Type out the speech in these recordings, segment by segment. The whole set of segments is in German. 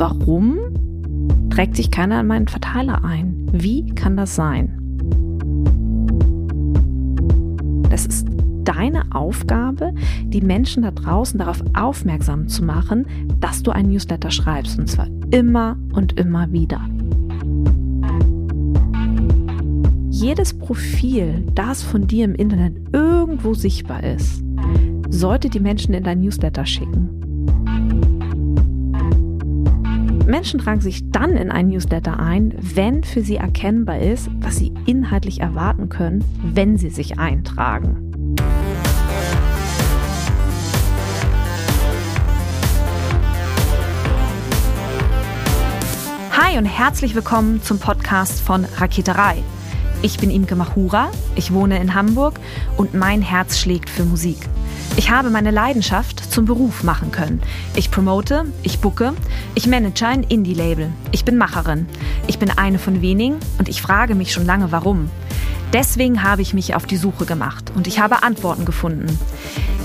warum trägt sich keiner in meinen Verteiler ein? Wie kann das sein? Das ist deine Aufgabe, die Menschen da draußen darauf aufmerksam zu machen, dass du ein Newsletter schreibst. Und zwar immer und immer wieder. Jedes Profil, das von dir im Internet irgendwo sichtbar ist, sollte die Menschen in dein Newsletter schicken. Menschen tragen sich dann in ein Newsletter ein, wenn für sie erkennbar ist, was sie inhaltlich erwarten können, wenn sie sich eintragen. Hi und herzlich willkommen zum Podcast von Raketerei. Ich bin Imke Machura, ich wohne in Hamburg und mein Herz schlägt für Musik. Ich habe meine Leidenschaft zum Beruf machen können. Ich promote, ich bucke, ich manage ein Indie-Label. Ich bin Macherin. Ich bin eine von wenigen und ich frage mich schon lange, warum. Deswegen habe ich mich auf die Suche gemacht und ich habe Antworten gefunden.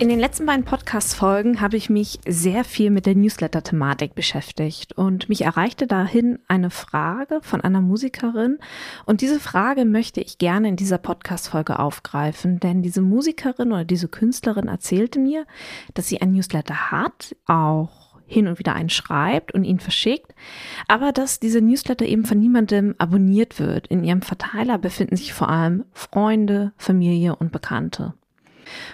In den letzten beiden Podcast-Folgen habe ich mich sehr viel mit der Newsletter-Thematik beschäftigt und mich erreichte dahin eine Frage von einer Musikerin und diese Frage möchte ich gerne in dieser Podcast-Folge aufgreifen, denn diese Musikerin oder diese Künstlerin erzählte mir, dass sie ein Newsletter hat, auch hin und wieder einen schreibt und ihn verschickt, aber dass diese Newsletter eben von niemandem abonniert wird. In ihrem Verteiler befinden sich vor allem Freunde, Familie und Bekannte.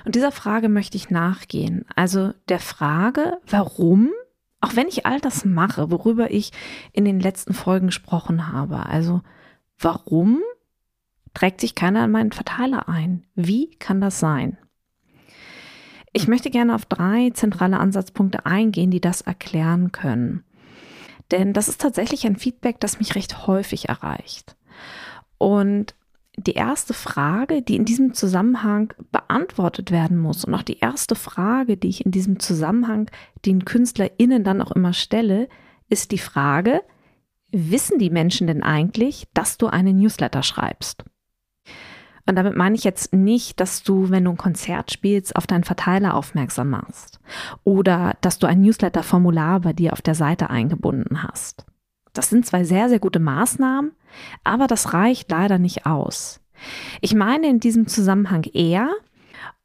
Und dieser Frage möchte ich nachgehen. Also der Frage, warum, auch wenn ich all das mache, worüber ich in den letzten Folgen gesprochen habe, also warum trägt sich keiner in meinen Verteiler ein? Wie kann das sein? Ich möchte gerne auf drei zentrale Ansatzpunkte eingehen, die das erklären können. Denn das ist tatsächlich ein Feedback, das mich recht häufig erreicht. Und die erste Frage, die in diesem Zusammenhang beantwortet werden muss und auch die erste Frage, die ich in diesem Zusammenhang den KünstlerInnen dann auch immer stelle, ist die Frage, wissen die Menschen denn eigentlich, dass du eine Newsletter schreibst? Und damit meine ich jetzt nicht, dass du, wenn du ein Konzert spielst, auf deinen Verteiler aufmerksam machst oder dass du ein Newsletter-Formular bei dir auf der Seite eingebunden hast. Das sind zwei sehr, sehr gute Maßnahmen, aber das reicht leider nicht aus. Ich meine in diesem Zusammenhang eher,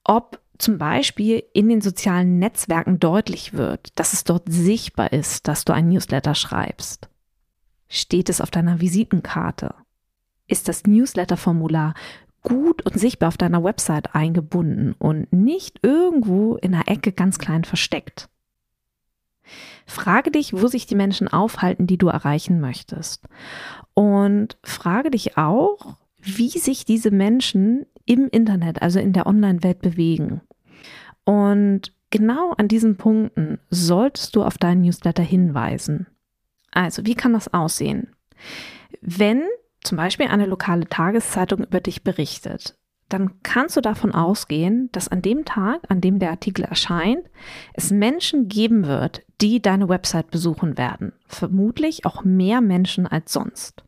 ob zum Beispiel in den sozialen Netzwerken deutlich wird, dass es dort sichtbar ist, dass du ein Newsletter schreibst. Steht es auf deiner Visitenkarte? Ist das Newsletter-Formular gut und sichtbar auf deiner Website eingebunden und nicht irgendwo in der Ecke ganz klein versteckt? Frage dich, wo sich die Menschen aufhalten, die du erreichen möchtest. Und frage dich auch, wie sich diese Menschen im Internet, also in der Online-Welt bewegen. Und genau an diesen Punkten solltest du auf deinen Newsletter hinweisen. Also, wie kann das aussehen? Wenn zum Beispiel eine lokale Tageszeitung über dich berichtet, dann kannst du davon ausgehen, dass an dem Tag, an dem der Artikel erscheint, es Menschen geben wird, die deine Website besuchen werden. Vermutlich auch mehr Menschen als sonst.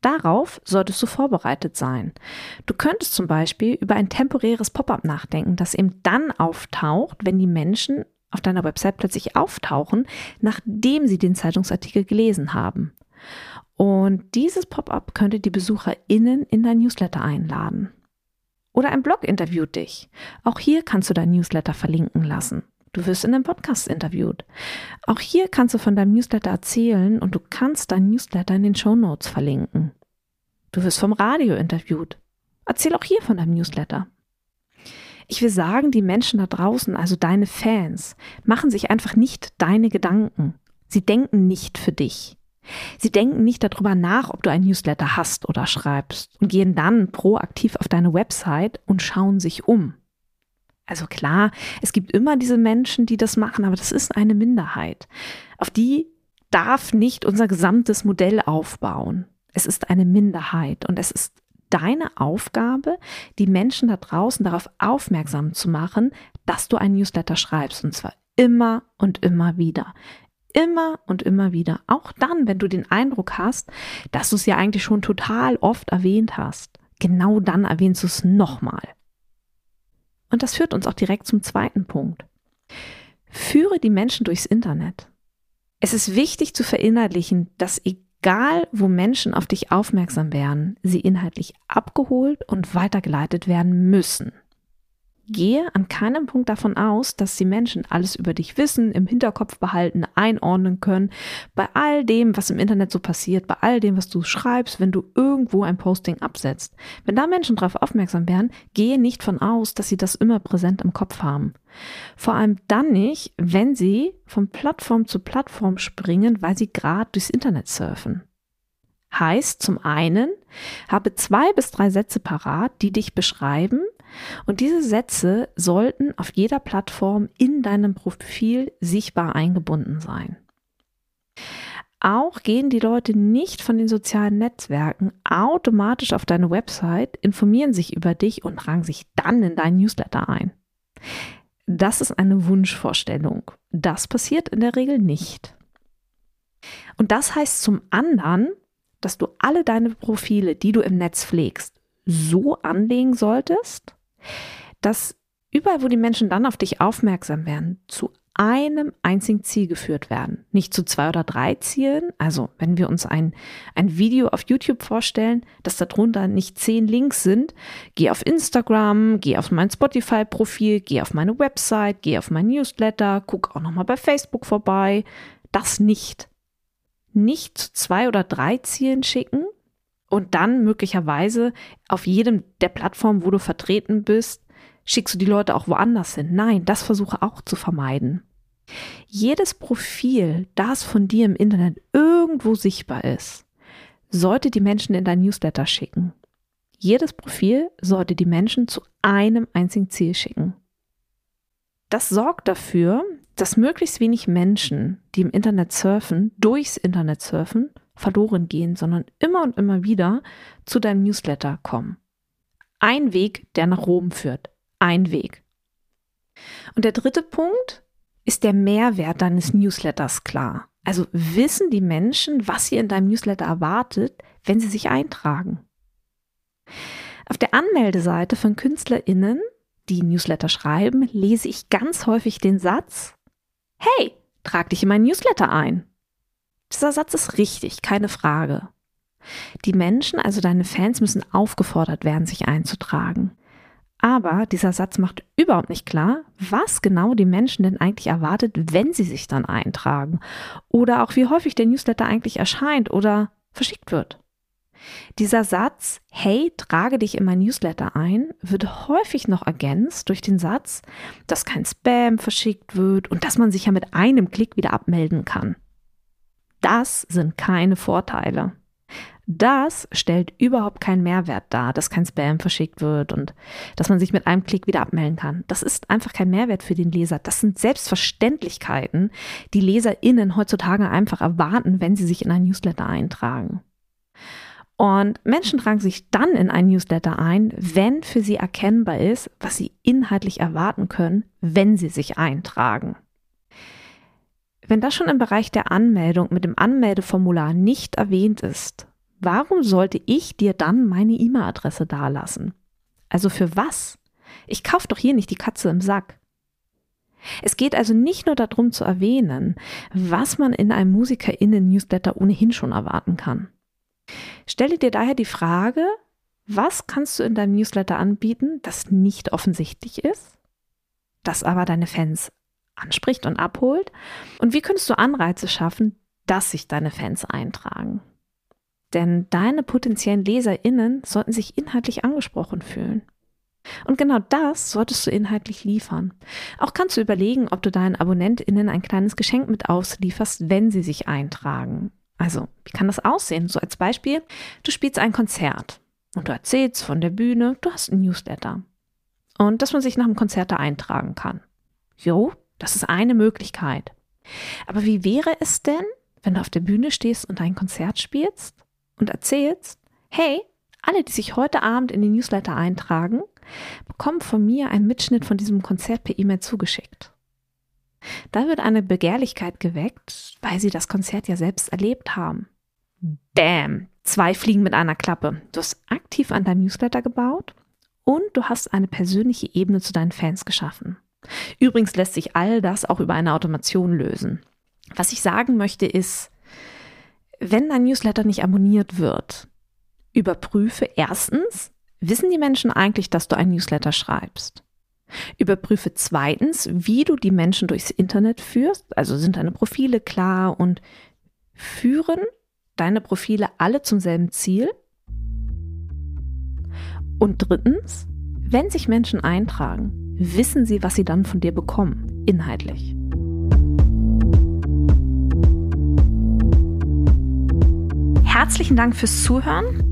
Darauf solltest du vorbereitet sein. Du könntest zum Beispiel über ein temporäres Pop-up nachdenken, das eben dann auftaucht, wenn die Menschen auf deiner Website plötzlich auftauchen, nachdem sie den Zeitungsartikel gelesen haben. Und dieses Pop-up könnte die BesucherInnen in dein Newsletter einladen. Oder ein Blog interviewt dich. Auch hier kannst du dein Newsletter verlinken lassen. Du wirst in einem Podcast interviewt. Auch hier kannst du von deinem Newsletter erzählen und du kannst dein Newsletter in den Show Notes verlinken. Du wirst vom Radio interviewt. Erzähl auch hier von deinem Newsletter. Ich will sagen, die Menschen da draußen, also deine Fans, machen sich einfach nicht deine Gedanken. Sie denken nicht für dich. Sie denken nicht darüber nach, ob du ein Newsletter hast oder schreibst und gehen dann proaktiv auf deine Website und schauen sich um. Also klar, es gibt immer diese Menschen, die das machen, aber das ist eine Minderheit. Auf die darf nicht unser gesamtes Modell aufbauen. Es ist eine Minderheit und es ist deine Aufgabe, die Menschen da draußen darauf aufmerksam zu machen, dass du ein Newsletter schreibst und zwar immer und immer wieder. Immer und immer wieder. Auch dann, wenn du den Eindruck hast, dass du es ja eigentlich schon total oft erwähnt hast. Genau dann erwähnst du es nochmal. Und das führt uns auch direkt zum zweiten Punkt. Führe die Menschen durchs Internet. Es ist wichtig zu verinnerlichen, dass egal wo Menschen auf dich aufmerksam werden, sie inhaltlich abgeholt und weitergeleitet werden müssen. Gehe an keinem Punkt davon aus, dass die Menschen alles über dich wissen, im Hinterkopf behalten, einordnen können. Bei all dem, was im Internet so passiert, bei all dem, was du schreibst, wenn du irgendwo ein Posting absetzt. Wenn da Menschen darauf aufmerksam werden, gehe nicht von aus, dass sie das immer präsent im Kopf haben. Vor allem dann nicht, wenn sie von Plattform zu Plattform springen, weil sie gerade durchs Internet surfen. Heißt zum einen, habe zwei bis drei Sätze parat, die dich beschreiben, und diese Sätze sollten auf jeder Plattform in deinem Profil sichtbar eingebunden sein. Auch gehen die Leute nicht von den sozialen Netzwerken automatisch auf deine Website, informieren sich über dich und tragen sich dann in deinen Newsletter ein. Das ist eine Wunschvorstellung. Das passiert in der Regel nicht. Und das heißt zum anderen, dass du alle deine Profile, die du im Netz pflegst, so anlegen solltest, dass überall, wo die Menschen dann auf dich aufmerksam werden, zu einem einzigen Ziel geführt werden. Nicht zu zwei oder drei Zielen. Also wenn wir uns ein, ein Video auf YouTube vorstellen, dass darunter nicht zehn Links sind, geh auf Instagram, geh auf mein Spotify-Profil, geh auf meine Website, geh auf mein Newsletter, guck auch nochmal bei Facebook vorbei. Das nicht. Nicht zu zwei oder drei Zielen schicken, und dann möglicherweise auf jedem der Plattformen, wo du vertreten bist, schickst du die Leute auch woanders hin. Nein, das versuche auch zu vermeiden. Jedes Profil, das von dir im Internet irgendwo sichtbar ist, sollte die Menschen in dein Newsletter schicken. Jedes Profil sollte die Menschen zu einem einzigen Ziel schicken. Das sorgt dafür, dass möglichst wenig Menschen, die im Internet surfen, durchs Internet surfen, verloren gehen, sondern immer und immer wieder zu deinem Newsletter kommen. Ein Weg, der nach Rom führt. Ein Weg. Und der dritte Punkt ist der Mehrwert deines Newsletters klar. Also wissen die Menschen, was sie in deinem Newsletter erwartet, wenn sie sich eintragen. Auf der Anmeldeseite von KünstlerInnen, die Newsletter schreiben, lese ich ganz häufig den Satz, Hey, trag dich in mein Newsletter ein. Dieser Satz ist richtig, keine Frage. Die Menschen, also deine Fans, müssen aufgefordert werden, sich einzutragen. Aber dieser Satz macht überhaupt nicht klar, was genau die Menschen denn eigentlich erwartet, wenn sie sich dann eintragen. Oder auch wie häufig der Newsletter eigentlich erscheint oder verschickt wird. Dieser Satz, hey, trage dich in mein Newsletter ein, wird häufig noch ergänzt durch den Satz, dass kein Spam verschickt wird und dass man sich ja mit einem Klick wieder abmelden kann. Das sind keine Vorteile. Das stellt überhaupt keinen Mehrwert dar, dass kein Spam verschickt wird und dass man sich mit einem Klick wieder abmelden kann. Das ist einfach kein Mehrwert für den Leser. Das sind Selbstverständlichkeiten, die LeserInnen heutzutage einfach erwarten, wenn sie sich in ein Newsletter eintragen. Und Menschen tragen sich dann in ein Newsletter ein, wenn für sie erkennbar ist, was sie inhaltlich erwarten können, wenn sie sich eintragen. Wenn das schon im Bereich der Anmeldung mit dem Anmeldeformular nicht erwähnt ist, warum sollte ich dir dann meine E-Mail-Adresse dalassen? Also für was? Ich kaufe doch hier nicht die Katze im Sack. Es geht also nicht nur darum zu erwähnen, was man in einem Musikerinnen-Newsletter ohnehin schon erwarten kann. Stelle dir daher die Frage, was kannst du in deinem Newsletter anbieten, das nicht offensichtlich ist, das aber deine Fans anspricht und abholt? Und wie könntest du Anreize schaffen, dass sich deine Fans eintragen? Denn deine potenziellen LeserInnen sollten sich inhaltlich angesprochen fühlen. Und genau das solltest du inhaltlich liefern. Auch kannst du überlegen, ob du deinen AbonnentInnen ein kleines Geschenk mit auslieferst, wenn sie sich eintragen. Also, wie kann das aussehen? So als Beispiel, du spielst ein Konzert und du erzählst von der Bühne, du hast ein Newsletter. Und dass man sich nach dem Konzert da eintragen kann. Jo, das ist eine Möglichkeit. Aber wie wäre es denn, wenn du auf der Bühne stehst und ein Konzert spielst und erzählst, hey, alle, die sich heute Abend in den Newsletter eintragen, bekommen von mir einen Mitschnitt von diesem Konzert per E-Mail zugeschickt. Da wird eine Begehrlichkeit geweckt, weil sie das Konzert ja selbst erlebt haben. Bam! Zwei Fliegen mit einer Klappe. Du hast aktiv an deinem Newsletter gebaut und du hast eine persönliche Ebene zu deinen Fans geschaffen. Übrigens lässt sich all das auch über eine Automation lösen. Was ich sagen möchte ist, wenn dein Newsletter nicht abonniert wird, überprüfe erstens, wissen die Menschen eigentlich, dass du ein Newsletter schreibst? Überprüfe zweitens, wie du die Menschen durchs Internet führst, also sind deine Profile klar und führen deine Profile alle zum selben Ziel? Und drittens, wenn sich Menschen eintragen, wissen sie, was sie dann von dir bekommen, inhaltlich. Herzlichen Dank fürs Zuhören.